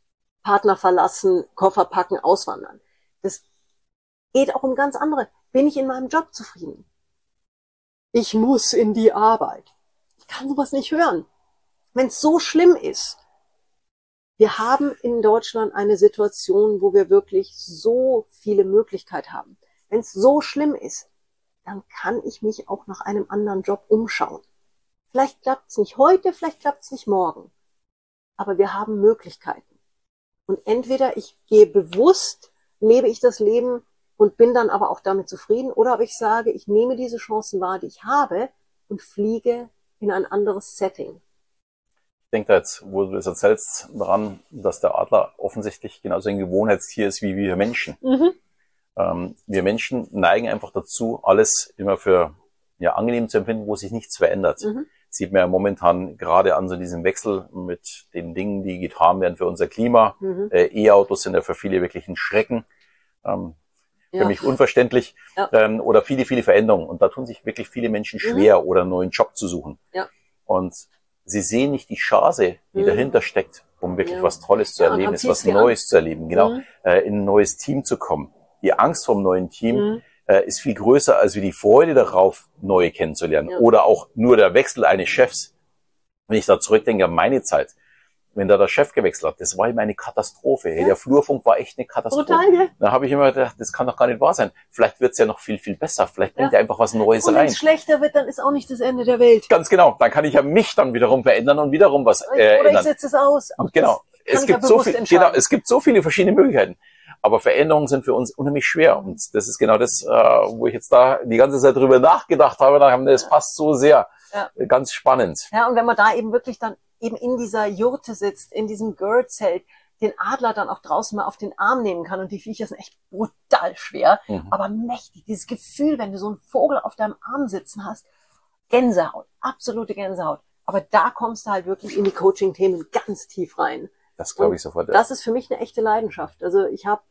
Partner verlassen, Koffer packen, auswandern. Das geht auch um ganz andere. Bin ich in meinem Job zufrieden? Ich muss in die Arbeit. Ich kann sowas nicht hören. Wenn es so schlimm ist, wir haben in Deutschland eine Situation, wo wir wirklich so viele Möglichkeiten haben. Wenn es so schlimm ist, dann kann ich mich auch nach einem anderen Job umschauen. Vielleicht klappt es nicht heute, vielleicht klappt es nicht morgen. Aber wir haben Möglichkeiten. Und entweder ich gehe bewusst, lebe ich das Leben und bin dann aber auch damit zufrieden, oder aber ich sage, ich nehme diese Chancen wahr, die ich habe und fliege in ein anderes Setting denke da jetzt, wo du das erzählst, daran, dass der Adler offensichtlich genauso ein Gewohnheitstier ist wie wir Menschen. Mhm. Ähm, wir Menschen neigen einfach dazu, alles immer für ja, angenehm zu empfinden, wo sich nichts verändert. Mhm. Sieht man ja momentan gerade an so diesem Wechsel mit den Dingen, die getan werden für unser Klima. Mhm. Äh, E-Autos sind ja für viele wirklich ein Schrecken. Ähm, für ja. mich unverständlich. Ja. Ähm, oder viele, viele Veränderungen. Und da tun sich wirklich viele Menschen mhm. schwer, oder einen neuen Job zu suchen. Ja. Und sie sehen nicht die Chance, die mhm. dahinter steckt, um wirklich ja. was Tolles zu ja, erleben, ist was Neues an. zu erleben, genau, mhm. äh, in ein neues Team zu kommen. Die Angst vor dem neuen Team mhm. äh, ist viel größer als wie die Freude darauf, neue kennenzulernen. Ja. Oder auch nur der Wechsel eines Chefs. Wenn ich da zurückdenke an meine Zeit, wenn da der Chef gewechselt hat, das war immer eine Katastrophe. Ja. Der Flurfunk war echt eine Katastrophe. Total, ja. Da habe ich immer gedacht, das kann doch gar nicht wahr sein. Vielleicht wird's ja noch viel, viel besser. Vielleicht bringt ja. er einfach was Neues und rein. Wenn es schlechter wird, dann ist auch nicht das Ende der Welt. Ganz genau. Dann kann ich ja mich dann wiederum verändern und wiederum was äh, Oder ich setze es aus. Auch genau. Es gibt, so viel, genau. es gibt so viele verschiedene Möglichkeiten. Aber Veränderungen sind für uns unheimlich schwer. Und das ist genau das, äh, wo ich jetzt da die ganze Zeit drüber nachgedacht habe. Da haben das passt so sehr. Ja. Ganz spannend. Ja, und wenn man da eben wirklich dann eben in dieser Jurte sitzt, in diesem Girl-Zelt, den Adler dann auch draußen mal auf den Arm nehmen kann. Und die Viecher sind echt brutal schwer, mhm. aber mächtig. Dieses Gefühl, wenn du so einen Vogel auf deinem Arm sitzen hast, Gänsehaut, absolute Gänsehaut. Aber da kommst du halt wirklich in die Coaching-Themen ganz tief rein. Das glaube ich sofort. Ja. Das ist für mich eine echte Leidenschaft. Also ich habe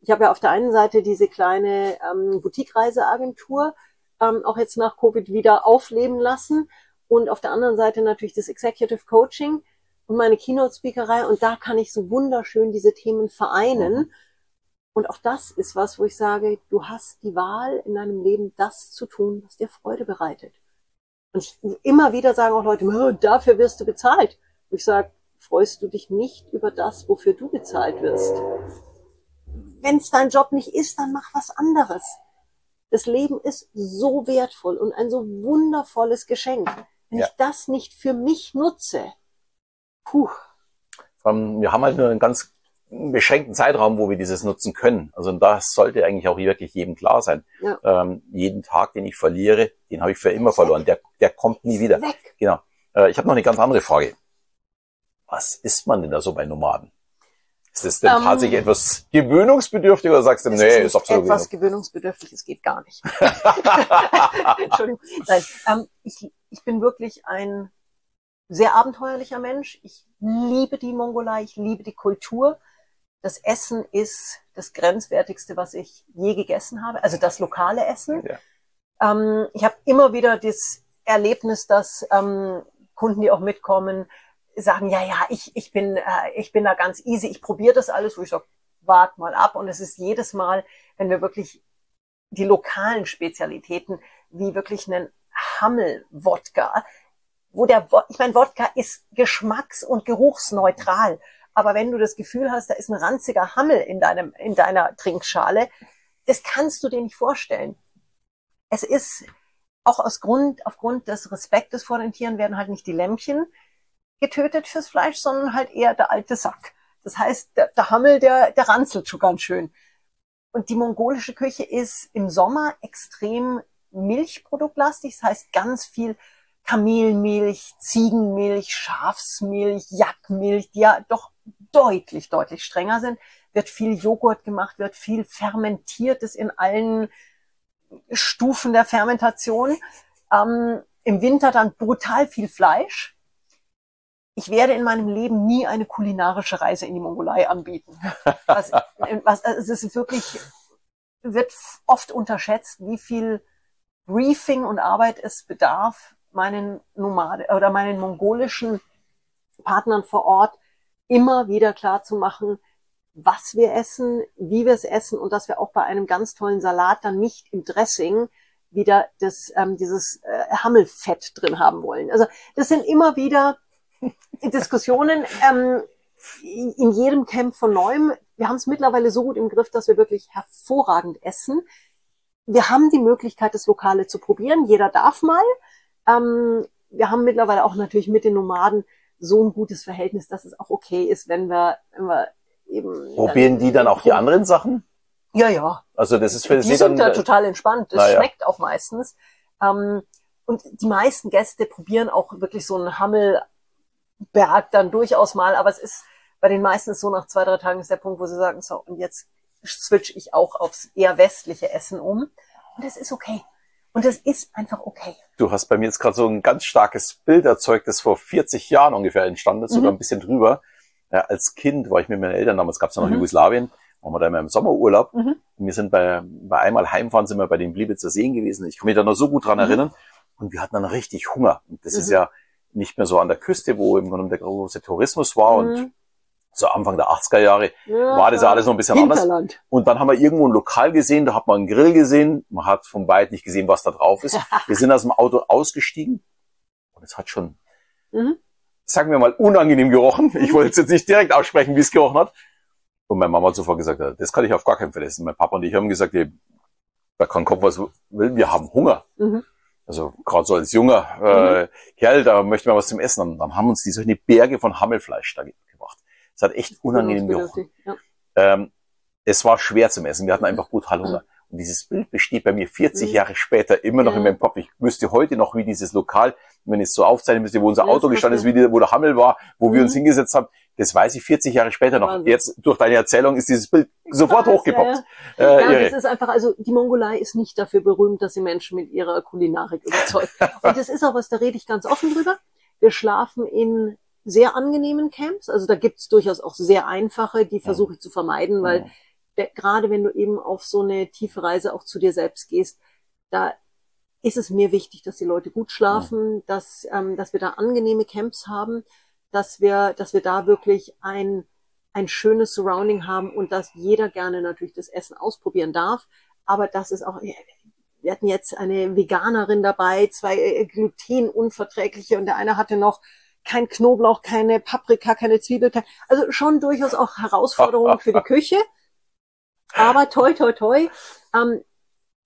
ich hab ja auf der einen Seite diese kleine ähm, Boutique-Reiseagentur ähm, auch jetzt nach Covid wieder aufleben lassen und auf der anderen Seite natürlich das Executive Coaching und meine Keynote-Speakerei und da kann ich so wunderschön diese Themen vereinen. Mhm. Und auch das ist was, wo ich sage, du hast die Wahl in deinem Leben, das zu tun, was dir Freude bereitet. Und ich, immer wieder sagen auch Leute, dafür wirst du bezahlt. Und ich sage, freust du dich nicht über das, wofür du bezahlt wirst. Wenn es dein Job nicht ist, dann mach was anderes. Das Leben ist so wertvoll und ein so wundervolles Geschenk. Wenn ja. ich das nicht für mich nutze, puh. Wir haben halt nur einen ganz beschränkten Zeitraum, wo wir dieses nutzen können. Also das sollte eigentlich auch wirklich jedem klar sein. Ja. Ähm, jeden Tag, den ich verliere, den habe ich für immer verloren. Der, der kommt nie wieder. Weg. Genau. Äh, ich habe noch eine ganz andere Frage. Was isst man denn da so bei Nomaden? Ist das denn um, ähm, tatsächlich etwas gewöhnungsbedürftig oder sagst du, nee, ist, ist absolut etwas gewöhnungsbedürftig, es geht gar nicht. Entschuldigung. Nein, ähm, ich, ich bin wirklich ein sehr abenteuerlicher Mensch. Ich liebe die Mongolei, ich liebe die Kultur. Das Essen ist das grenzwertigste, was ich je gegessen habe, also das lokale Essen. Ja. Ähm, ich habe immer wieder das Erlebnis, dass ähm, Kunden, die auch mitkommen, sagen, ja, ja, ich, ich, bin, äh, ich bin da ganz easy, ich probiere das alles, wo ich sage, wart mal ab. Und es ist jedes Mal, wenn wir wirklich die lokalen Spezialitäten, wie wirklich einen Hammel-Wodka, wo der, ich meine, Wodka ist geschmacks- und geruchsneutral. Aber wenn du das Gefühl hast, da ist ein ranziger Hammel in deinem, in deiner Trinkschale, das kannst du dir nicht vorstellen. Es ist auch aus Grund, aufgrund des Respektes vor den Tieren werden halt nicht die Lämpchen getötet fürs Fleisch, sondern halt eher der alte Sack. Das heißt, der, der Hammel, der, der ranzelt schon ganz schön. Und die mongolische Küche ist im Sommer extrem milchproduktlastig. Das heißt, ganz viel Kamelmilch, Ziegenmilch, Schafsmilch, Jackmilch, die ja doch deutlich, deutlich strenger sind. Wird viel Joghurt gemacht, wird viel fermentiertes in allen Stufen der Fermentation. Ähm, Im Winter dann brutal viel Fleisch ich werde in meinem Leben nie eine kulinarische Reise in die Mongolei anbieten. Was, was, es ist wirklich, wird oft unterschätzt, wie viel Briefing und Arbeit es bedarf, meinen Nomade oder meinen mongolischen Partnern vor Ort immer wieder klar zu machen, was wir essen, wie wir es essen und dass wir auch bei einem ganz tollen Salat dann nicht im Dressing wieder das, ähm, dieses äh, Hammelfett drin haben wollen. Also das sind immer wieder Diskussionen ähm, in jedem Camp von neuem. Wir haben es mittlerweile so gut im Griff, dass wir wirklich hervorragend essen. Wir haben die Möglichkeit, das Lokale zu probieren. Jeder darf mal. Ähm, wir haben mittlerweile auch natürlich mit den Nomaden so ein gutes Verhältnis, dass es auch okay ist, wenn wir, wenn wir eben. Probieren die dann auch die anderen Sachen? Ja, ja. Also das ist für die sie sind dann. da total entspannt. Das Naja. schmeckt auch meistens. Ähm, und die meisten Gäste probieren auch wirklich so einen Hammelberg dann durchaus mal. Aber es ist bei den meisten ist so nach zwei, drei Tagen ist der Punkt, wo sie sagen, so, und jetzt switch ich auch aufs eher westliche Essen um. Und das ist okay. Und das ist einfach okay. Du hast bei mir jetzt gerade so ein ganz starkes Bild erzeugt, das vor 40 Jahren ungefähr entstanden ist, Mhm. sogar ein bisschen drüber. Ja, als Kind war ich mit meinen Eltern, damals gab es ja noch Mhm. Jugoslawien, waren wir da immer im Sommerurlaub. Mhm. Wir sind bei, bei einmal Heimfahren, sind wir bei den Bliebitzer Seen gewesen. Ich kann mich da noch so gut dran Mhm. erinnern. Und wir hatten dann richtig Hunger. Und das ist Mhm. ja nicht mehr so an der Küste, wo im Grunde der große Tourismus war. Und Mhm. So Anfang der 80er Jahre Ja, war das ja alles noch ein bisschen anders. Und dann haben wir irgendwo ein Lokal gesehen, da hat man einen Grill gesehen, man hat vom Weit nicht gesehen, was da drauf ist. Wir sind aus dem Auto ausgestiegen und es hat schon, Mhm. sagen wir mal, unangenehm gerochen. Ich wollte es jetzt nicht direkt aussprechen, wie es gerochen hat. Und meine Mama hat sofort gesagt, ja, das kann ich auf gar keinen Fall essen. Mein Papa und ich haben gesagt, ey, da kann kommen, was will, wir haben Hunger. Mhm. Also gerade so als junger äh, Kerl, da möchte man was zum Essen. Und dann haben uns die solche Berge von Hammelfleisch da ge- gebracht. Es hat echt unangenehm gerochen. Ja. Ähm, es war schwer zum Essen. Wir hatten einfach brutal Hunger. Und dieses Bild besteht bei mir 40 Mhm. Jahre später immer noch Ja. in meinem Kopf. Ich wüsste heute noch, wie dieses Lokal, wenn ich es so aufzeichnen müsste, wo unser Ja, Auto das gestanden ist, wie die, wo der Hammel war, wo wir Mhm. uns hingesetzt haben. Das weiß ich 40 Jahre später noch. Wahnsinn. Jetzt durch deine Erzählung ist dieses Bild sofort weiß, hochgepoppt. Ja, Äh, das irre. ist einfach, also die Mongolei ist nicht dafür berühmt, dass sie Menschen mit ihrer Kulinarik überzeugt. Und das ist auch was, da rede ich ganz offen drüber. Wir schlafen in sehr angenehmen Camps. Also da gibt's durchaus auch sehr einfache, die versuche ich zu vermeiden, weil der, gerade wenn du eben auf so eine tiefe Reise auch zu dir selbst gehst, da ist es mir wichtig, dass die Leute gut schlafen, dass, ähm, dass wir da angenehme Camps haben, dass wir, dass wir da wirklich ein, ein schönes Surrounding haben und dass jeder gerne natürlich das Essen ausprobieren darf. Aber das ist auch, wir hatten jetzt eine Veganerin dabei, zwei äh, glutenunverträgliche und der eine hatte noch kein Knoblauch, keine Paprika, keine Zwiebel, kein, also schon durchaus auch Herausforderungen für die Küche. Aber toi, toi, toi, ähm,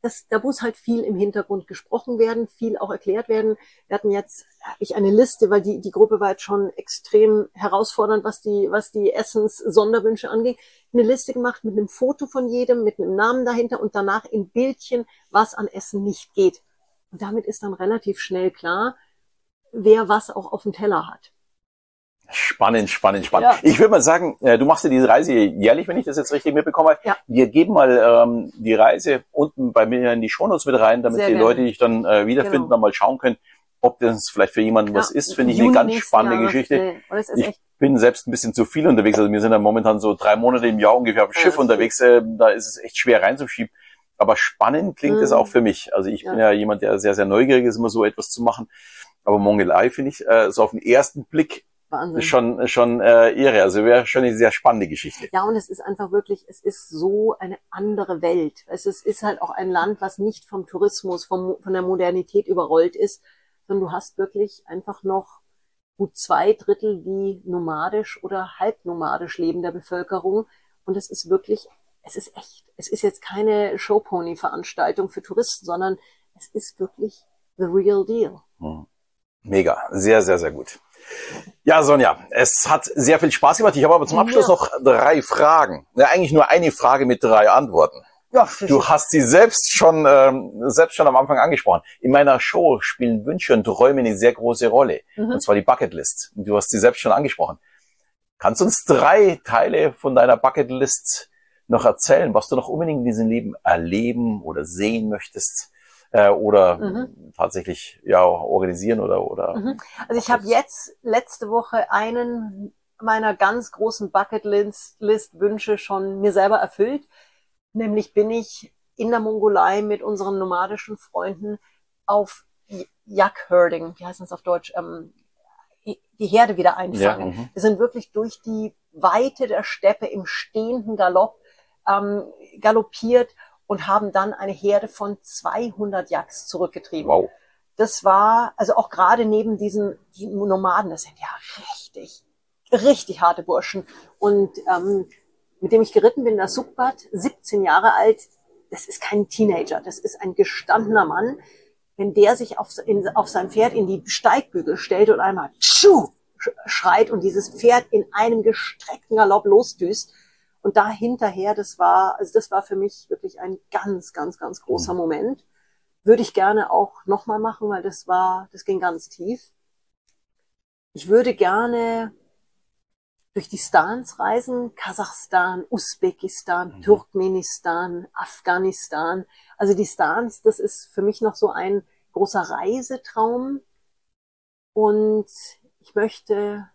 das, da muss halt viel im Hintergrund gesprochen werden, viel auch erklärt werden. Wir hatten jetzt, ich eine Liste, weil die, die Gruppe war jetzt schon extrem herausfordernd, was die, was die Essens-Sonderwünsche anging. Eine Liste gemacht mit einem Foto von jedem, mit einem Namen dahinter und danach in Bildchen, was an Essen nicht geht. Und damit ist dann relativ schnell klar, wer was auch auf dem Teller hat. Spannend, spannend, spannend. Ja. Ich würde mal sagen, äh, du machst ja diese Reise jährlich, wenn ich das jetzt richtig mitbekomme. Ja. Wir geben mal ähm, die Reise unten bei mir in die Shownotes mit rein, damit Sehr die gerne. Leute dich dann äh, wiederfinden, Genau. dann mal schauen können, ob das vielleicht für jemanden was Ja, ist. Finde ich eine ganz spannende Jahres, Geschichte. nee, es Ich bin selbst ein bisschen zu viel unterwegs. Also wir sind ja momentan so drei Monate im Jahr ungefähr auf dem Ja, Schiff unterwegs. Äh, da ist es echt schwer reinzuschieben. Aber spannend klingt es Mhm. auch für mich. Also ich Ja. bin ja jemand, der sehr, sehr neugierig ist, immer so etwas zu machen. Aber Mongolei finde ich äh, so auf den ersten Blick Wahnsinn. schon schon äh, irre. Also wäre schon eine sehr spannende Geschichte. Ja, und es ist einfach wirklich, es ist so eine andere Welt. Es ist, ist halt auch ein Land, was nicht vom Tourismus, vom, von der Modernität überrollt ist, sondern du hast wirklich einfach noch gut zwei Drittel wie nomadisch oder halbnomadisch lebender Bevölkerung. Und es ist wirklich, es ist echt. Es ist jetzt keine Showpony-Veranstaltung für Touristen, sondern es ist wirklich the real deal. Hm. Mega, sehr, sehr, sehr gut. Ja, Sonja, es hat sehr viel Spaß gemacht. Ich habe aber zum Abschluss Ja. noch drei Fragen. Ja, eigentlich nur eine Frage mit drei Antworten. Ja, Du hast sie selbst schon, ähm, selbst schon am Anfang angesprochen. In meiner Show spielen Wünsche und Träume eine sehr große Rolle. Mhm. Und zwar die Bucketlist. Und du hast sie selbst schon angesprochen. Kannst du uns drei Teile von deiner Bucketlist noch erzählen, was du noch unbedingt in diesem Leben erleben oder sehen möchtest? Äh, oder Mhm. tatsächlich ja organisieren oder oder Mhm. Also ich habe jetzt letzte Woche einen meiner ganz großen Bucketlist-Wünsche schon mir selber erfüllt. Nämlich bin ich in der Mongolei mit unseren nomadischen Freunden auf Jackherding, wie heißt das auf Deutsch, ähm, die Herde wieder einfangen. Ja, mhm. wir sind wirklich durch die Weite der Steppe im stehenden Galopp ähm, galoppiert und haben dann eine Herde von 200 Yaks zurückgetrieben. Wow. Das war, also auch gerade neben diesen die Nomaden, das sind ja richtig, richtig harte Burschen. Und ähm, mit dem ich geritten bin, der Subbat, 17 Jahre alt, das ist kein Teenager, das ist ein gestandener Mann. Wenn der sich auf, in, auf sein Pferd in die Steigbügel stellt und einmal tschu, schreit und dieses Pferd in einem gestreckten Galopp losdüst und da hinterher, das war, also das war für mich wirklich ein ganz, ganz, ganz großer mhm. Moment. Würde ich gerne auch nochmal machen, weil das war, das ging ganz tief. Ich würde gerne durch die Stans reisen, Kasachstan, Usbekistan, mhm. Turkmenistan, Afghanistan. Also die Stans, das ist für mich noch so ein großer Reisetraum. Und ich möchte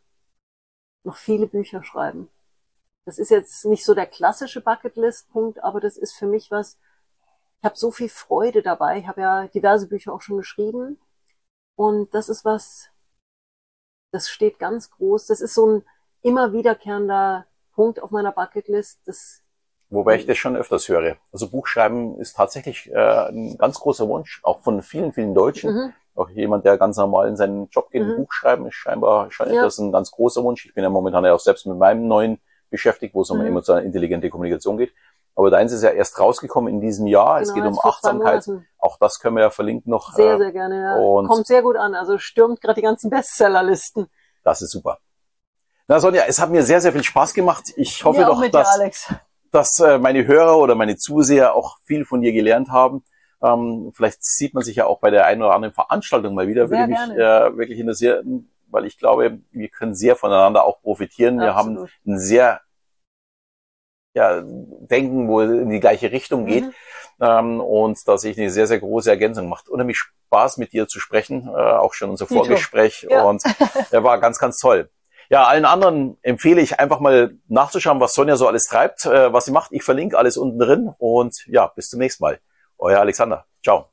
noch viele Bücher schreiben. Das ist jetzt nicht so der klassische Bucketlist-Punkt, aber das ist für mich was, ich habe so viel Freude dabei. Ich habe ja diverse Bücher auch schon geschrieben. Und das ist was, das steht ganz groß. Das ist so ein immer wiederkehrender Punkt auf meiner Bucketlist. Das Wobei ich das schon öfters höre. Also Buchschreiben ist tatsächlich äh, ein ganz großer Wunsch, auch von vielen, vielen Deutschen. Mhm. Auch jemand, der ganz normal in seinen Job geht, mhm. Buch schreiben, ist scheinbar, scheint ja. das ein ganz großer Wunsch. Ich bin ja momentan ja auch selbst mit meinem neuen beschäftigt, wo es um mhm. emotionale intelligente Kommunikation geht. Aber deins ist ja erst rausgekommen in diesem Jahr. Genau, es geht um Achtsamkeit. Auch das können wir ja verlinken noch. Sehr, äh, sehr gerne. Ja. Und Kommt sehr gut an. Also stürmt gerade die ganzen Bestsellerlisten. Das ist super. Na Sonja, es hat mir sehr, sehr viel Spaß gemacht. Ich hoffe doch, dass, dir, dass äh, meine Hörer oder meine Zuseher auch viel von dir gelernt haben. Ähm, vielleicht sieht man sich ja auch bei der einen oder anderen Veranstaltung mal wieder. Sehr Würde mich äh, wirklich interessieren, weil ich glaube, wir können sehr voneinander auch profitieren. Absolut. Wir haben ein sehr ja, Denken, wo in die gleiche Richtung geht. Mhm. Ähm, und da sehe ich eine sehr, sehr große Ergänzung. Macht unheimlich Spaß, mit dir zu sprechen. Äh, auch schon unser Vorgespräch. Ja. Und er war ganz, ganz toll. Ja, allen anderen empfehle ich einfach mal nachzuschauen, was Sonja so alles treibt, äh, was sie macht. Ich verlinke alles unten drin und ja, bis zum nächsten Mal. Euer Alexander. Ciao.